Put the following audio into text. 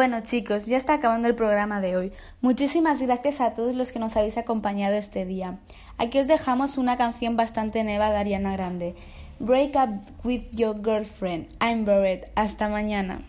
Bueno chicos, ya está acabando el programa de hoy. Muchísimas gracias a todos los que nos habéis acompañado este día. Aquí os dejamos una canción bastante nueva de Ariana Grande. Break up with your girlfriend. I'm Barrett. Hasta mañana.